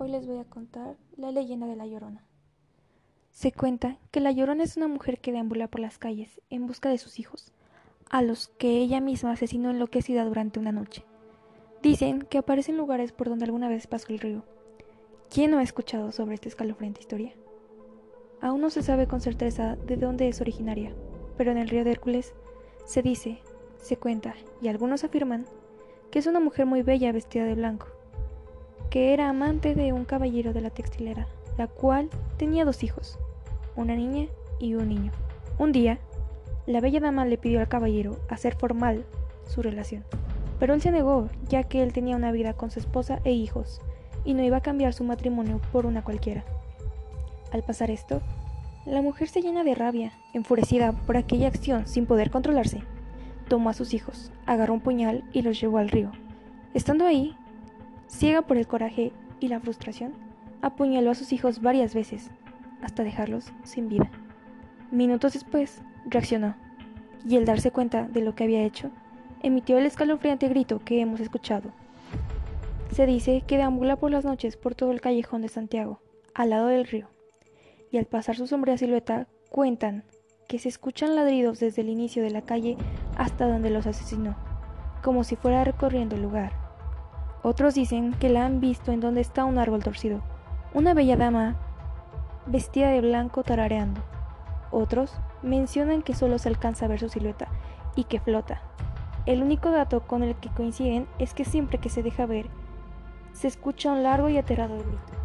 Hoy les voy a contar la leyenda de la Llorona. Se cuenta que la Llorona es una mujer que deambula por las calles en busca de sus hijos, a los que ella misma asesinó enloquecida durante una noche. Dicen que aparece en lugares por donde alguna vez pasó el río. ¿Quién no ha escuchado sobre esta escalofriante historia? Aún no se sabe con certeza de dónde es originaria, pero en el río de Hércules se dice, se cuenta y algunos afirman que es una mujer muy bella vestida de blanco, que era amante de un caballero de la textilera, la cual tenía dos hijos, una niña y un niño. Un día, la bella dama le pidió al caballero hacer formal su relación, pero él se negó, ya que él tenía una vida con su esposa e hijos, y no iba a cambiar su matrimonio por una cualquiera. Al pasar esto, la mujer se llena de rabia, enfurecida por aquella acción sin poder controlarse. Tomó a sus hijos, agarró un puñal y los llevó al río. Estando ahí, ciega por el coraje y la frustración, apuñaló a sus hijos varias veces, hasta dejarlos sin vida. Minutos después, reaccionó, y al darse cuenta de lo que había hecho, emitió el escalofriante grito que hemos escuchado. Se dice que deambula por las noches por todo el callejón de Santiago, al lado del río, y al pasar su sombría silueta cuentan que se escuchan ladridos desde el inicio de la calle hasta donde los asesinó, como si fuera recorriendo el lugar. Otros dicen que la han visto en donde está un árbol torcido, una bella dama vestida de blanco tarareando. Otros mencionan que solo se alcanza a ver su silueta y que flota. El único dato con el que coinciden es que siempre que se deja ver, se escucha un largo y aterrador grito.